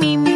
me, me,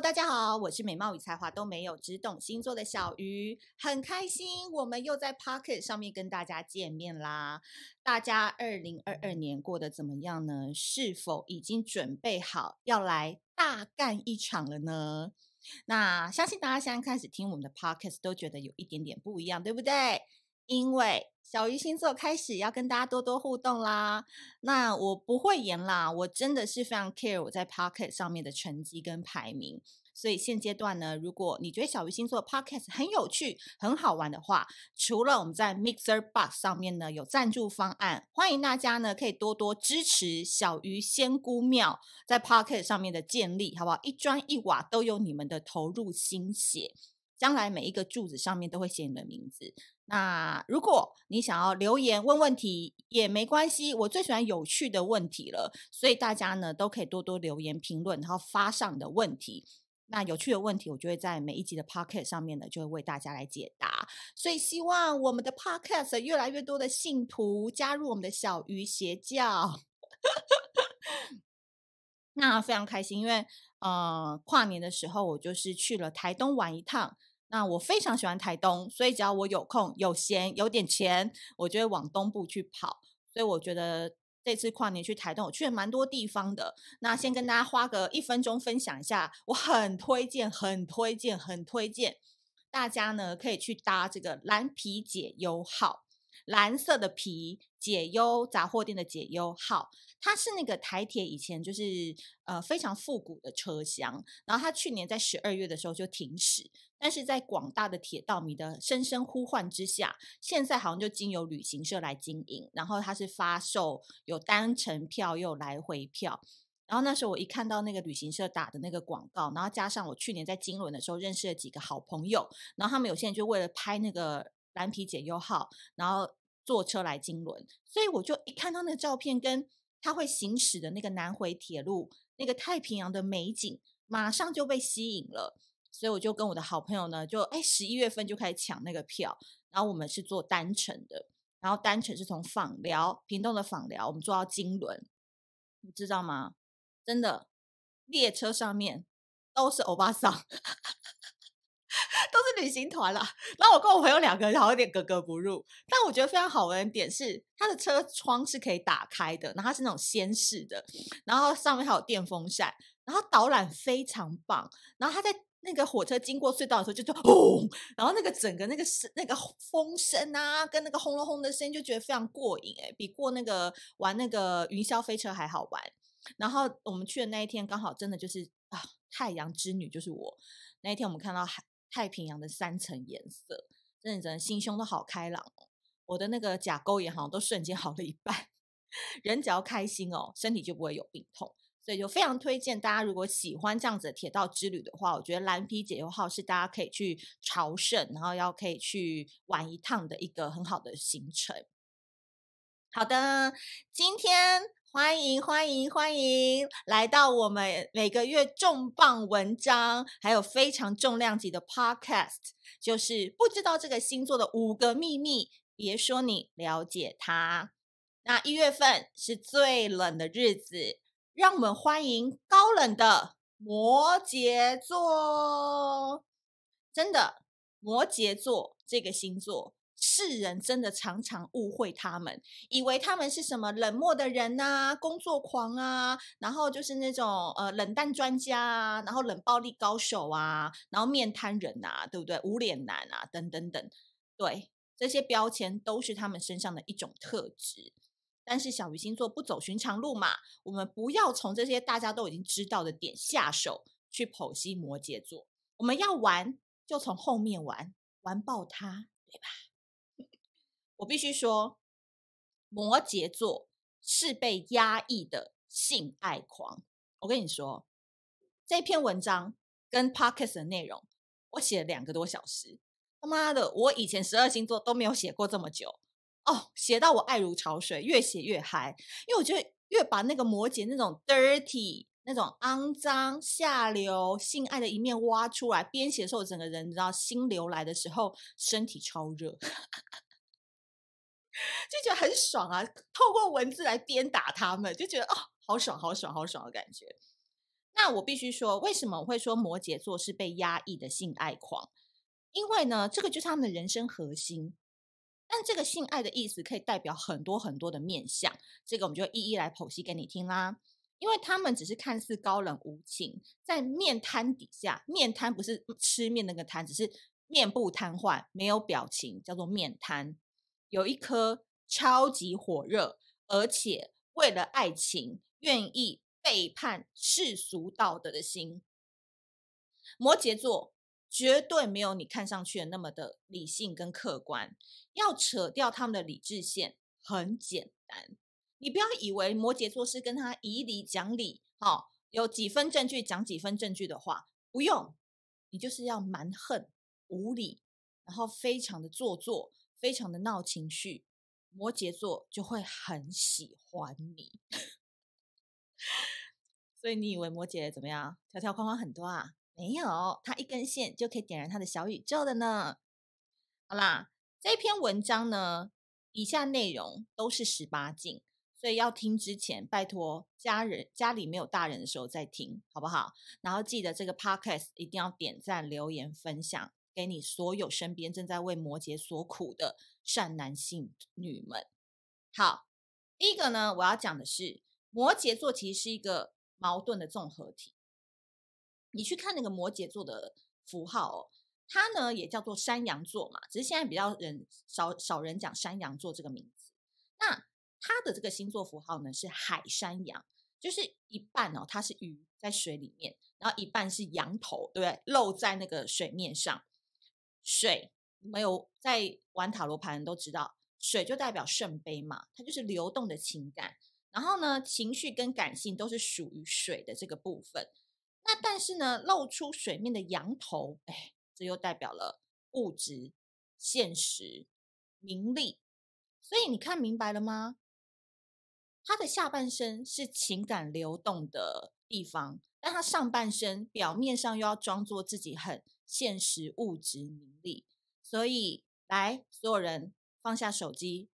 大家好，我是美貌与才华都没有，只懂星座的小鱼，很开心我们又在 Pocket 上面跟大家见面啦。大家二零二二年过得怎么样呢？是否已经准备好要来大干一场了呢？那相信大家现在开始听我们的 Pocket 都觉得有一点点不一样，对不对？因为小鱼星座开始要跟大家多多互动啦，那我不会演啦，我真的是非常 care 我在 Pocket 上面的成绩跟排名，所以现阶段呢，如果你觉得小鱼星座 Podcast 很有趣、很好玩的话，除了我们在 Mixer Box 上面呢有赞助方案，欢迎大家呢可以多多支持小鱼仙姑庙在 Pocket 上面的建立，好不好？一砖一瓦都有你们的投入心血，将来每一个柱子上面都会写你的名字。那如果你想要留言问问题也没关系，我最喜欢有趣的问题了，所以大家呢都可以多多留言评论，然后发上你的问题。那有趣的问题，我就会在每一集的 podcast 上面呢，就会为大家来解答。所以希望我们的 podcast 越来越多的信徒加入我们的小鱼邪教。那非常开心，因为呃跨年的时候我就是去了台东玩一趟。那我非常喜欢台东，所以只要我有空、有闲、有点钱，我就会往东部去跑。所以我觉得这次跨年去台东，我去了蛮多地方的。那先跟大家花个一分钟分享一下，我很推荐、很推荐、很推荐大家呢可以去搭这个蓝皮姐友好。蓝色的皮解忧杂货店的解忧号，它是那个台铁以前就是呃非常复古的车厢，然后它去年在十二月的时候就停驶，但是在广大的铁道迷的声声呼唤之下，现在好像就经由旅行社来经营，然后它是发售有单程票又来回票，然后那时候我一看到那个旅行社打的那个广告，然后加上我去年在金轮的时候认识了几个好朋友，然后他们有些人就为了拍那个。蓝皮解忧号，然后坐车来金轮，所以我就一看到那个照片，跟他会行驶的那个南回铁路，那个太平洋的美景，马上就被吸引了。所以我就跟我的好朋友呢，就哎十一月份就开始抢那个票，然后我们是坐单程的，然后单程是从枋寮屏东的枋寮，我们坐到金轮，你知道吗？真的，列车上面都是欧巴桑。都是旅行团啦，然后我跟我朋友两个人好像有点格格不入，但我觉得非常好玩的点是，它的车窗是可以打开的，然后它是那种掀式的，然后上面还有电风扇，然后导览非常棒，然后他在那个火车经过隧道的时候就就轰，然后那个整个那个声那个风声啊，跟那个轰隆轰的声音就觉得非常过瘾诶，比过那个玩那个云霄飞车还好玩。然后我们去的那一天刚好真的就是啊，太阳之女就是我，那一天我们看到海。太平洋的三层颜色，真的真的心胸都好开朗哦！我的那个甲沟炎好像都瞬间好了一半。人只要开心哦，身体就不会有病痛，所以就非常推荐大家，如果喜欢这样子的铁道之旅的话，我觉得蓝皮解忧号是大家可以去朝圣，然后要可以去玩一趟的一个很好的行程。好的，今天。欢迎欢迎欢迎来到我们每个月重磅文章，还有非常重量级的 podcast，就是不知道这个星座的五个秘密，别说你了解它。那一月份是最冷的日子，让我们欢迎高冷的摩羯座。真的，摩羯座这个星座。世人真的常常误会他们，以为他们是什么冷漠的人啊，工作狂啊，然后就是那种呃冷淡专家啊，然后冷暴力高手啊，然后面瘫人啊，对不对？无脸男啊，等等等，对，这些标签都是他们身上的一种特质。但是小鱼星座不走寻常路嘛，我们不要从这些大家都已经知道的点下手去剖析摩羯座，我们要玩就从后面玩玩爆他，对吧？我必须说，摩羯座是被压抑的性爱狂。我跟你说，这篇文章跟 Podcast 的内容，我写了两个多小时。他妈的，我以前十二星座都没有写过这么久哦，写到我爱如潮水，越写越嗨。因为我觉得越把那个摩羯那种 dirty、那种肮脏、下流、性爱的一面挖出来，编写的时候，整个人你知道心流来的时候，身体超热。就觉得很爽啊！透过文字来鞭打他们，就觉得哦，好爽，好爽，好爽的感觉。那我必须说，为什么我会说摩羯座是被压抑的性爱狂？因为呢，这个就是他们的人生核心。但这个性爱的意思可以代表很多很多的面相，这个我们就一一来剖析给你听啦。因为他们只是看似高冷无情，在面瘫底下，面瘫不是吃面那个瘫，只是面部瘫痪，没有表情，叫做面瘫。有一颗超级火热，而且为了爱情愿意背叛世俗道德的心。摩羯座绝对没有你看上去的那么的理性跟客观。要扯掉他们的理智线很简单，你不要以为摩羯座是跟他以理讲理，好、有几分证据讲几分证据的话，不用，你就是要蛮横无理，然后非常的做作。非常的闹情绪，摩羯座就会很喜欢你。所以你以为摩羯怎么样？条条框框很多啊？没有，他一根线就可以点燃他的小宇宙的呢。好啦，这篇文章呢，以下内容都是十八禁，所以要听之前，拜托家人家里没有大人的时候再听，好不好？然后记得这个 podcast 一定要点赞、留言、分享。给你所有身边正在为摩羯所苦的善男信女们。好，第一个呢，我要讲的是摩羯座其实是一个矛盾的综合体。你去看那个摩羯座的符号哦，它呢也叫做山羊座嘛，只是现在比较人少少人讲山羊座这个名字。那它的这个星座符号呢是海山羊，就是一半哦，它是鱼在水里面，然后一半是羊头，对不对？露在那个水面上。水没有在玩塔罗牌的人都知道，水就代表圣杯嘛，它就是流动的情感。然后呢，情绪跟感性都是属于水的这个部分。那但是呢，露出水面的羊头，哎，这又代表了物质、现实、名利。所以你看明白了吗？他的下半身是情感流动的地方，但他上半身表面上又要装作自己很。现实、物质、名利，所以来，所有人放下手机，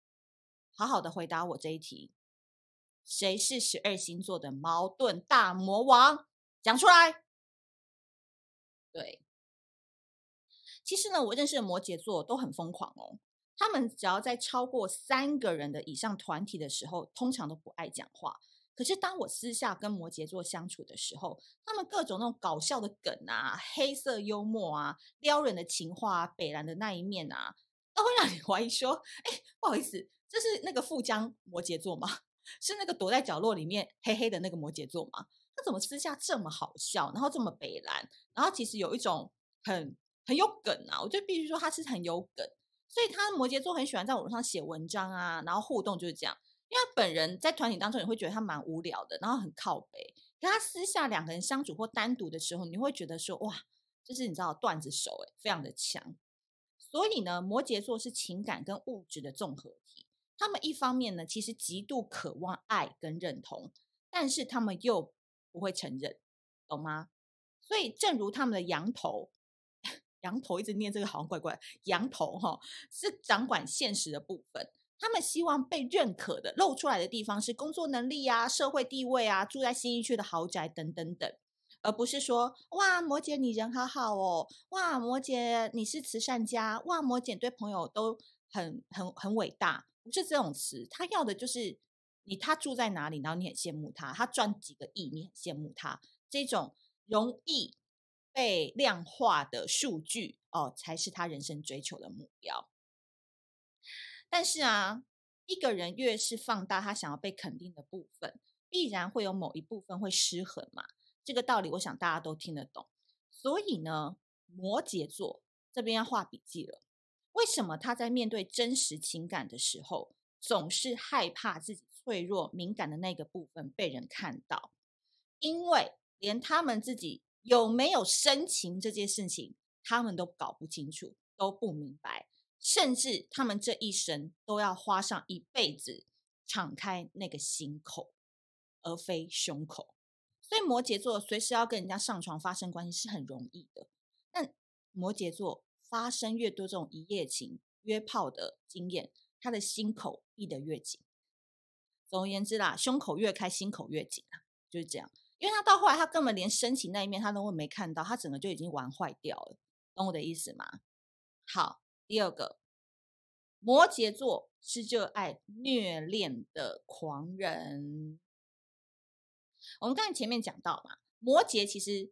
好好的回答我这一题：谁是十二星座的矛盾大魔王？讲出来。对，其实呢，我认识的摩羯座都很疯狂哦。他们只要在超过三个人的以上团体的时候，通常都不爱讲话。可是当我私下跟摩羯座相处的时候，他们各种那种搞笑的梗啊、黑色幽默啊、撩人的情话啊、北烂的那一面啊，都会让你 怀疑说：哎，不好意思，这是那个富江摩羯座吗？是那个躲在角落里面黑黑的那个摩羯座吗？他怎么私下这么好笑，然后这么北烂，然后其实有一种很很有梗啊？我就必须说他是很有梗，所以他摩羯座很喜欢在网络上写文章啊，然后互动就是这样。因为本人在团体当中，你会觉得他蛮无聊的，然后很靠北。跟他私下两个人相处或单独的时候，你会觉得说，哇，就是你知道段子手诶，非常的强。所以呢，摩羯座是情感跟物质的综合体。他们一方面呢，其实极度渴望爱跟认同，但是他们又不会承认，懂吗？所以正如他们的羊头，羊头一直念这个好像怪怪，羊头哈、是掌管现实的部分。他们希望被认可的露出来的地方是工作能力啊、社会地位啊、住在新一区的豪宅等等等，而不是说哇，摩羯你人好好哦，哇，摩羯你是慈善家，哇，摩羯对朋友都很很很伟大，不是这种词。他要的就是你他住在哪里，然后你很羡慕他，他赚几个亿，你很羡慕他，这种容易被量化的数据哦，才是他人生追求的目标。但是啊，一个人越是放大他想要被肯定的部分，必然会有某一部分会失衡嘛。这个道理，我想大家都听得懂。所以呢，摩羯座这边要画笔记了。为什么他在面对真实情感的时候，总是害怕自己脆弱敏感的那个部分被人看到？因为连他们自己有没有深情这件事情，他们都搞不清楚，都不明白，甚至他们这一生都要花上一辈子敞开那个心口，而非胸口。所以摩羯座随时要跟人家上床发生关系是很容易的，但摩羯座。发生越多这种一夜情、约炮的经验，他的心口闭得越紧。总而言之啦，胸口越开，心口越紧啊，就是这样。因为他到后来，他根本连深情那一面他都会没看到，他整个就已经玩坏掉了，懂我的意思吗？好，第二个，摩羯座是热爱虐恋的狂人。我们刚才前面讲到嘛，摩羯其实。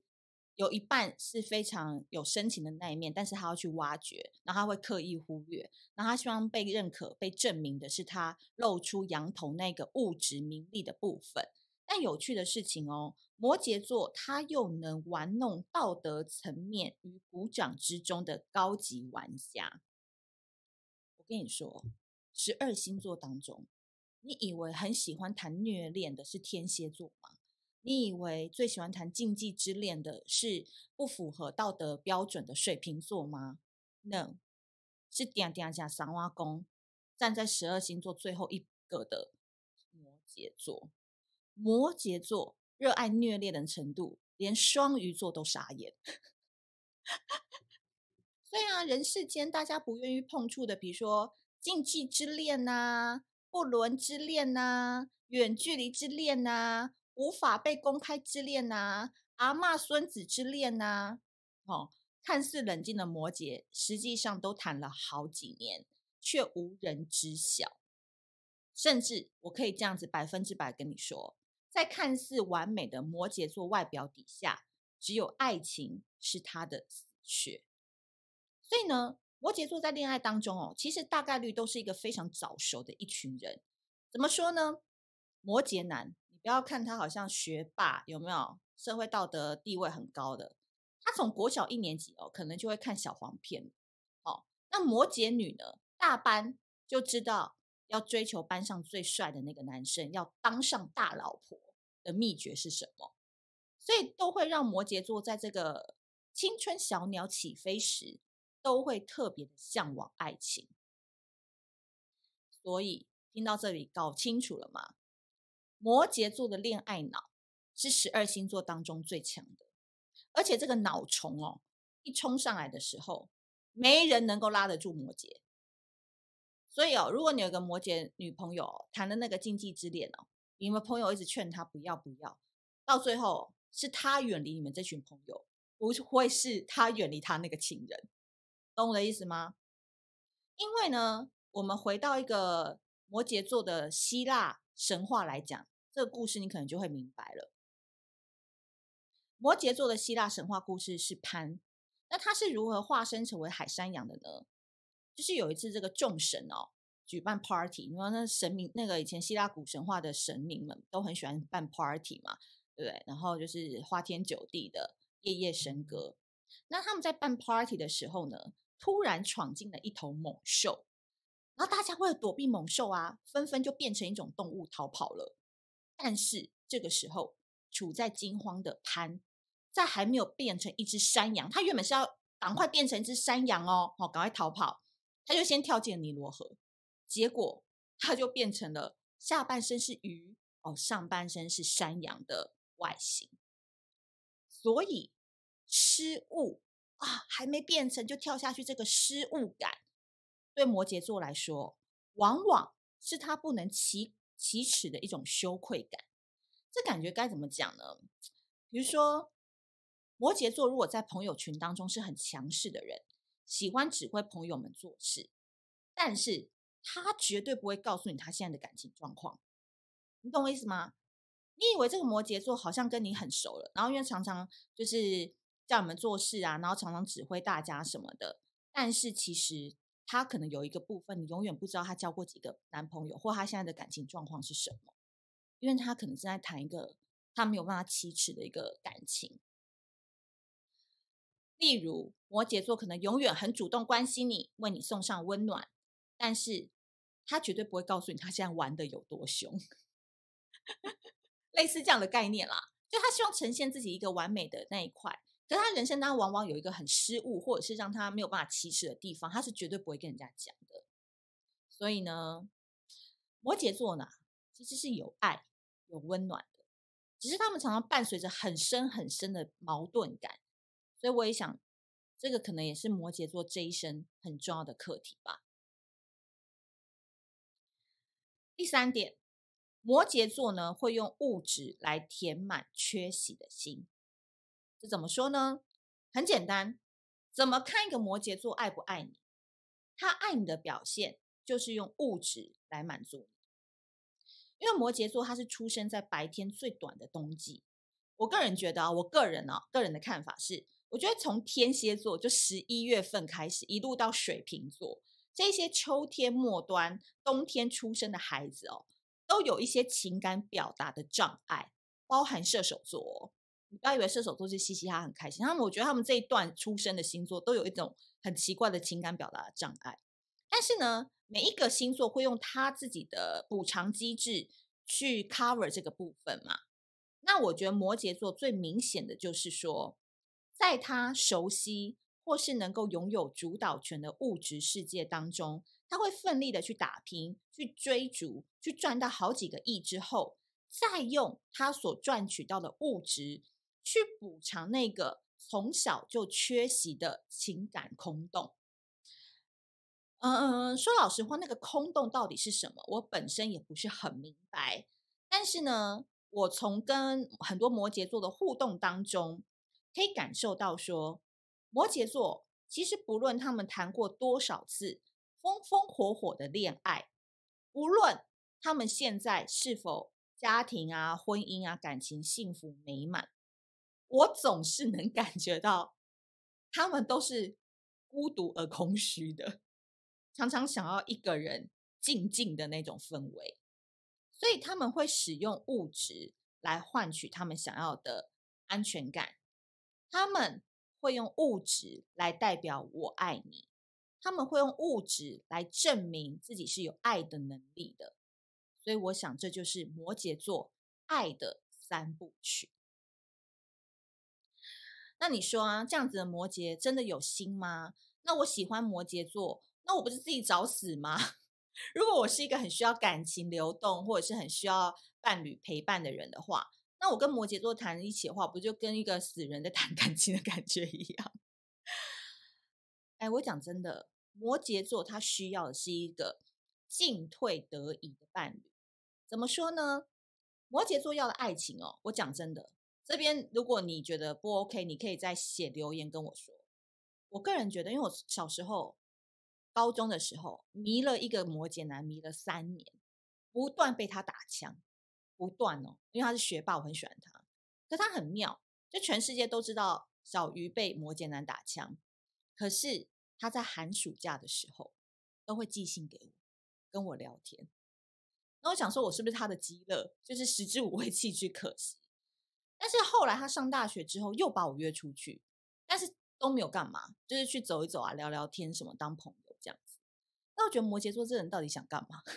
有一半是非常有深情的那一面，但是他要去挖掘，然后他会刻意忽略，然后他希望被认可、被证明的是他露出羊头那个物质名利的部分。但有趣的事情哦，摩羯座他又能玩弄道德层面于股掌之中的高级玩家。跟你说，十二星座当中，你以为很喜欢谈虐恋的是天蝎座吗？你以为最喜欢谈禁忌之恋的是不符合道德标准的水瓶座吗？No，是点点加三挖工，站在十二星座最后一个的摩羯座。摩羯座热爱虐恋的程度，连双鱼座都傻眼。所以啊，人世间大家不愿意碰触的，比如说禁忌之恋呐、不伦之恋呐、啊、远距离之恋呐、啊。无法被公开之恋呐、阿嬷孙子之恋呐、哦，看似冷静的摩羯，实际上都谈了好几年，却无人知晓。甚至我可以这样子百分之百跟你说，在看似完美的摩羯座外表底下，只有爱情是他的死穴。所以呢，摩羯座在恋爱当中哦，其实大概率都是一个非常早熟的一群人。怎么说呢？摩羯男。你不要看他好像学霸，有没有社会道德地位很高的？他从国小一年级哦，可能就会看小黄片。哦，那摩羯女呢？大班就知道要追求班上最帅的那个男生，要当上大老婆的秘诀是什么？所以都会让摩羯座在这个青春小鸟起飞时，都会特别的向往爱情。所以听到这里，搞清楚了吗？摩羯座的恋爱脑是十二星座当中最强的，而且这个脑虫哦，一冲上来的时候，没人能够拉得住摩羯。所以哦，如果你有个摩羯女朋友谈的那个禁忌之恋哦，你们朋友一直劝她不要不要，到最后是她远离你们这群朋友，不会是她远离她那个情人，懂我的意思吗？因为呢，我们回到一个摩羯座的希腊。神话来讲，这个故事你可能就会明白了。摩羯座的希腊神话故事是潘，那他是如何化身成为海山羊的呢？就是有一次，这个众神哦举办 party，你说那神明那个以前希腊古神话的神明们都很喜欢办 party 嘛，对不对？然后就是花天酒地的夜夜笙歌。那他们在办 party 的时候呢，突然闯进了一头猛兽。然后大家为了躲避猛兽啊，纷纷就变成一种动物逃跑了。但是这个时候，处在惊慌的潘，在还没有变成一只山羊，他原本是要赶快变成一只山羊哦，哦，赶快逃跑，他就先跳进尼罗河，结果他就变成了下半身是鱼哦，上半身是山羊的外形。所以失误啊，还没变成就跳下去，这个失误感。对摩羯座来说，往往是他不能启启齿的一种羞愧感。这感觉该怎么讲呢？比如说，摩羯座如果在朋友群当中是很强势的人，喜欢指挥朋友们做事，但是他绝对不会告诉你他现在的感情状况。你懂我意思吗？你以为这个摩羯座好像跟你很熟了，然后因为常常就是叫你们做事啊，然后常常指挥大家什么的，但是其实。他可能有一个部分，你永远不知道他交过几个男朋友，或他现在的感情状况是什么，因为他可能正在谈一个他没有办法启齿的一个感情。例如，摩羯座可能永远很主动关心你，为你送上温暖，但是他绝对不会告诉你他现在玩得有多凶，类似这样的概念啦。就他希望呈现自己一个完美的那一块，可是他人生当中往往有一个很失误，或者是让他没有办法启齿的地方，他是绝对不会跟人家讲的。所以呢，摩羯座呢，其实是有爱、有温暖的，只是他们常常伴随着很深很深的矛盾感。所以我也想，这个可能也是摩羯座这一生很重要的课题吧。第三点，摩羯座呢，会用物质来填满缺席的心。这怎么说呢？很简单，怎么看一个摩羯座爱不爱你？他爱你的表现就是用物质来满足你。因为摩羯座他是出生在白天最短的冬季。我个人觉得啊，我个人啊，个人的看法是。我觉得从天蝎座就十一月份开始，一路到水瓶座，这些秋天末端、冬天出生的孩子哦，都有一些情感表达的障碍，包含射手座。你不要以为射手座是嘻嘻哈很开心，他们我觉得他们这一段出生的星座都有一种很奇怪的情感表达障碍。但是呢，每一个星座会用他自己的补偿机制去 cover 这个部分嘛。那我觉得摩羯座最明显的就是说。在他熟悉或是能够拥有主导权的物质世界当中，他会奋力的去打拼、去追逐、去赚到好几个亿之后，再用他所赚取到的物质去补偿那个从小就缺席的情感空洞。嗯，说老实话，那个空洞到底是什么？我本身也不是很明白。但是呢，我从跟很多摩羯座的互动当中，可以感受到说，摩羯座其实不论他们谈过多少次风风火火的恋爱，无论他们现在是否家庭啊、婚姻啊、感情幸福美满，我总是能感觉到他们都是孤独而空虚的，常常想要一个人静静的那种氛围，所以他们会使用物质来换取他们想要的安全感。他们会用物质来代表我爱你，他们会用物质来证明自己是有爱的能力的，所以我想这就是摩羯座爱的三部曲。那你说啊，这样子的摩羯真的有心吗？那我喜欢摩羯座，那我不是自己找死吗？如果我是一个很需要感情流动，或者是很需要伴侣陪伴的人的话。那我跟摩羯座谈一起的话，不就跟一个死人在谈 感情的感觉一样？哎，我讲真的，摩羯座他需要的是一个进退得宜的伴侣。怎么说呢？摩羯座要的爱情哦，我讲真的，这边如果你觉得不 OK，你可以再写留言跟我说。我个人觉得，因为我小时候高中的时候迷了一个摩羯男，迷了三年，不断被他打枪。不断哦，因为他是学霸，我很喜欢他。可他很妙，就全世界都知道小鱼被摩羯男打枪，可是他在寒暑假的时候都会寄信给我，跟我聊天。那我想说，我是不是他的极乐？就是食之无味，弃之可惜。但是后来他上大学之后，又把我约出去，但是都没有干嘛，就是去走一走啊，聊聊天什么，当朋友这样子。那我觉得摩羯座这人到底想干嘛？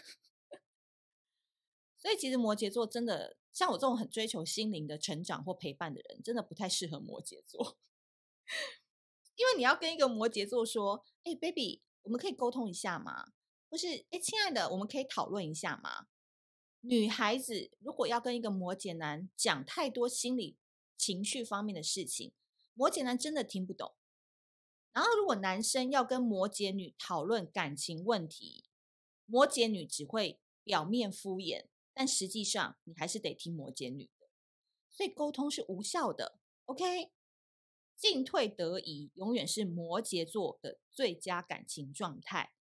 所以其实摩羯座真的像我这种很追求心灵的成长或陪伴的人，真的不太适合摩羯座，因为你要跟一个摩羯座说：“哎，baby，我们可以沟通一下吗？”或是“哎，亲爱的，我们可以讨论一下吗？”女孩子如果要跟一个摩羯男讲太多心理情绪方面的事情，摩羯男真的听不懂。然后如果男生要跟摩羯女讨论感情问题，摩羯女只会表面敷衍。但实际上，你还是得听摩羯女的，所以沟通是无效的。OK，进退得宜永远是摩羯座的最佳感情状态，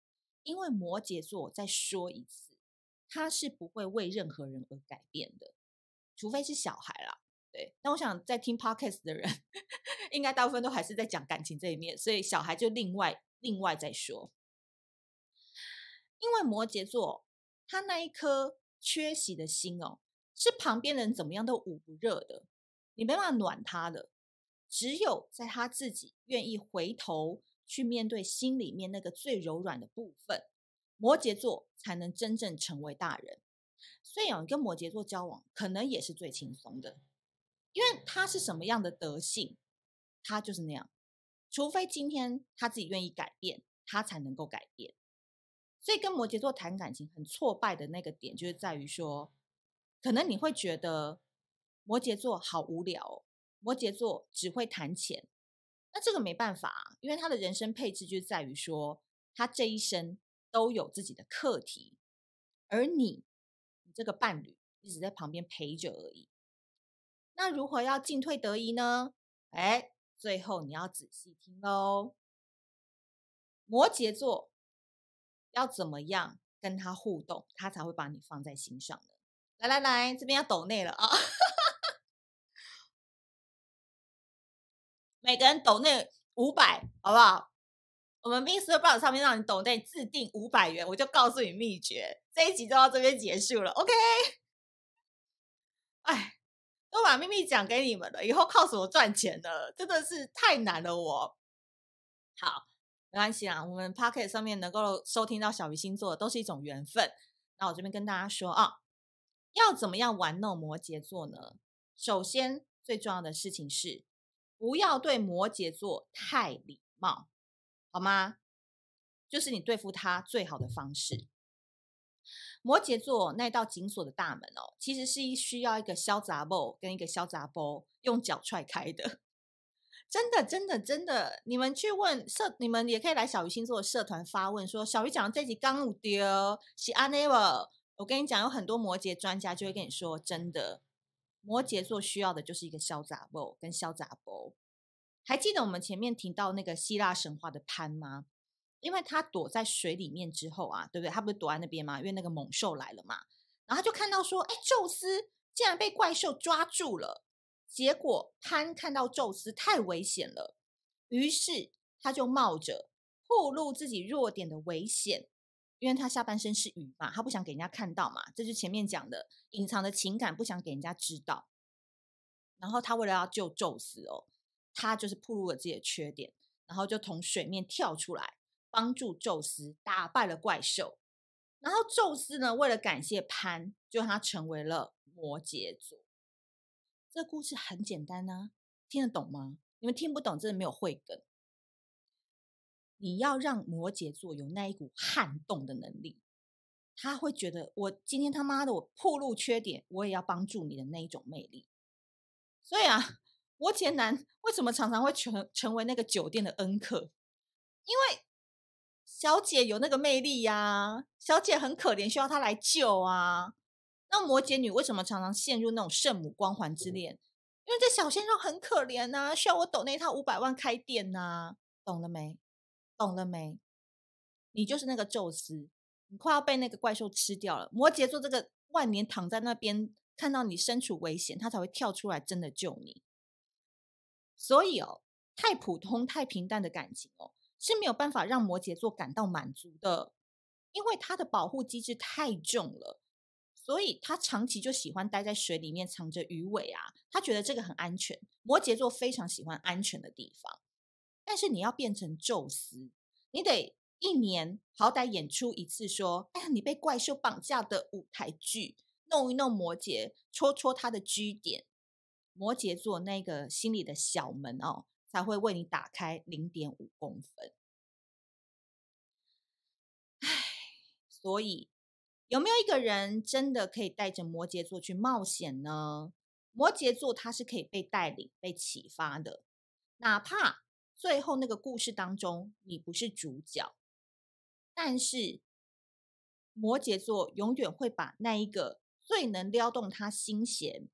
因为摩羯座再说一次，他是不会为任何人而改变的，除非是小孩啦。对，那我想在听 Podcast 的人，应该大部分都还是在讲感情这一面，所以小孩就另外另外再说。因为摩羯座他那一颗。缺席的心哦，是旁边人怎么样都捂不热的，你没办法暖他的。只有在他自己愿意回头去面对心里面那个最柔软的部分，摩羯座才能真正成为大人。所以，你跟摩羯座交往，可能也是最轻松的，因为他是什么样的德性，他就是那样。除非今天他自己愿意改变，他才能够改变。所以跟摩羯座谈感情很挫败的那个点，就是在于说，可能你会觉得摩羯座好无聊，摩羯座只会谈钱。那这个没办法，因为他的人生配置就在于说，他这一生都有自己的课题，而你，你这个伴侣一直在旁边陪着而已。那如何要进退得宜呢？哎。最后你要仔细听喽，摩羯座要怎么样跟他互动，他才会把你放在心上呢？来来来，这边要抖内了啊！每个人抖内五百，好不好？我们 MixerBox 上面让你抖内自定五百元，我就告诉你秘诀。这一集就到这边结束了，OK？哎。都把秘密讲给你们了，以后靠什么赚钱呢？真的是太难了我，好没关系啦。我们 Pocket 上面能够收听到小鱼星座的都是一种缘分。那我这边跟大家说啊，要怎么样玩弄摩羯座呢？首先最重要的事情是，不要对摩羯座太礼貌，好吗？就是你对付他最好的方式。摩羯座那道紧锁的大门哦，其实是需要一个小杂波跟一个小杂波用脚踹开的。真的，真的，真的，你们去问社，你们也可以来小鱼星座的社团发问，说小鱼讲的这集刚有丢是安内不？我跟你讲，有很多摩羯专家就会跟你说，真的，摩羯座需要的就是一个小杂波跟小杂波。还记得我们前面提到那个希腊神话的潘吗？因为他躲在水里面之后啊，对不对？他不是躲在那边吗？因为那个猛兽来了嘛，然后他就看到说，哎，宙斯竟然被怪兽抓住了。结果潘看到宙斯太危险了，于是他就冒着暴露自己弱点的危险，因为他下半身是鱼嘛，他不想给人家看到嘛，这是前面讲的隐藏的情感，不想给人家知道。然后他为了要救宙斯哦，他就是暴露了自己的缺点，然后就从水面跳出来。帮助宙斯打败了怪兽，然后宙斯呢，为了感谢潘，就让他成为了摩羯座。这故事很简单呢、啊，听得懂吗？你们听不懂，真的没有慧根。你要让摩羯座有那一股撼动的能力，他会觉得我今天他妈的我暴露缺点，我也要帮助你的那一种魅力。所以啊，摩羯男为什么常常会成成为那个酒店的恩客？因为。小姐有那个魅力呀、小姐很可怜，需要他来救啊。那摩羯女为什么常常陷入那种圣母光环之恋？因为这小鲜肉很可怜呐、需要我抖那套五百万开店呐、懂了没？懂了没？你就是那个宙斯，你快要被那个怪兽吃掉了。摩羯座这个万年躺在那边，看到你身处危险，他才会跳出来真的救你。所以哦，太普通、太平淡的感情哦。是没有办法让摩羯座感到满足的，因为他的保护机制太重了，所以他长期就喜欢待在水里面藏着鱼尾啊，他觉得这个很安全。摩羯座非常喜欢安全的地方，但是你要变成宙斯，你得一年好歹演出一次，说，哎呀，你被怪兽绑架的舞台剧，弄一弄摩羯，戳戳他的 G 点，摩羯座那个心里的小门哦。才会为你打开零点五公分。唉，所以有没有一个人真的可以带着摩羯座去冒险呢？摩羯座他是可以被带领、被启发的，哪怕最后那个故事当中你不是主角，但是摩羯座永远会把那一个最能撩动他心弦。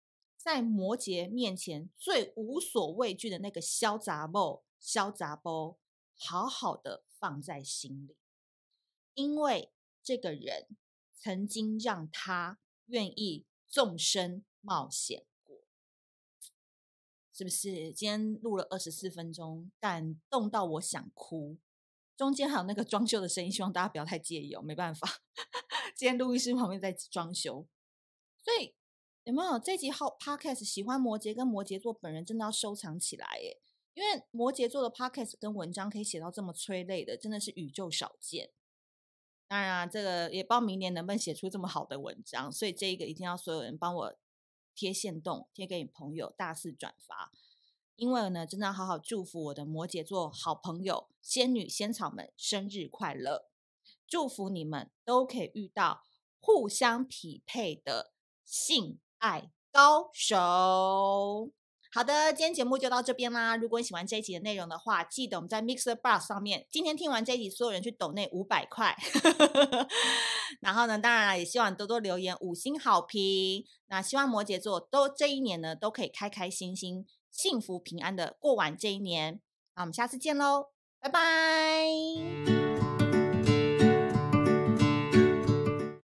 在摩羯面前最无所畏惧的那个小杂包、小杂包，好好的放在心里，因为这个人曾经让他愿意纵身冒险过，是不是？今天录了二十四分钟，感动到我想哭，中间还有那个装修的声音，希望大家不要太介意哦，没办法，今天录音室旁边在装修，所以。有没有这集好 Podcast？喜欢摩羯跟摩羯座本人真的要收藏起来耶！因为摩羯座的 podcast 跟文章可以写到这么催泪的，真的是宇宙少见。当然啊，这个也不知道明年能不能写出这么好的文章，所以这一个一定要所有人帮我贴线动，贴给你朋友，大肆转发。因为呢，真的要好好祝福我的摩羯座好朋友仙女仙草们生日快乐，祝福你们都可以遇到互相匹配的性爱高手。好的，今天节目就到这边啦。如果你喜欢这一集的内容的话，记得我们在 MixerBox 上面，今天听完这一集，所有人去抖那五百块。然后呢，当然也希望多多留言五星好评。那希望摩羯座都这一年呢，都可以开开心心、幸福平安的过完这一年。那我们下次见喽，拜拜。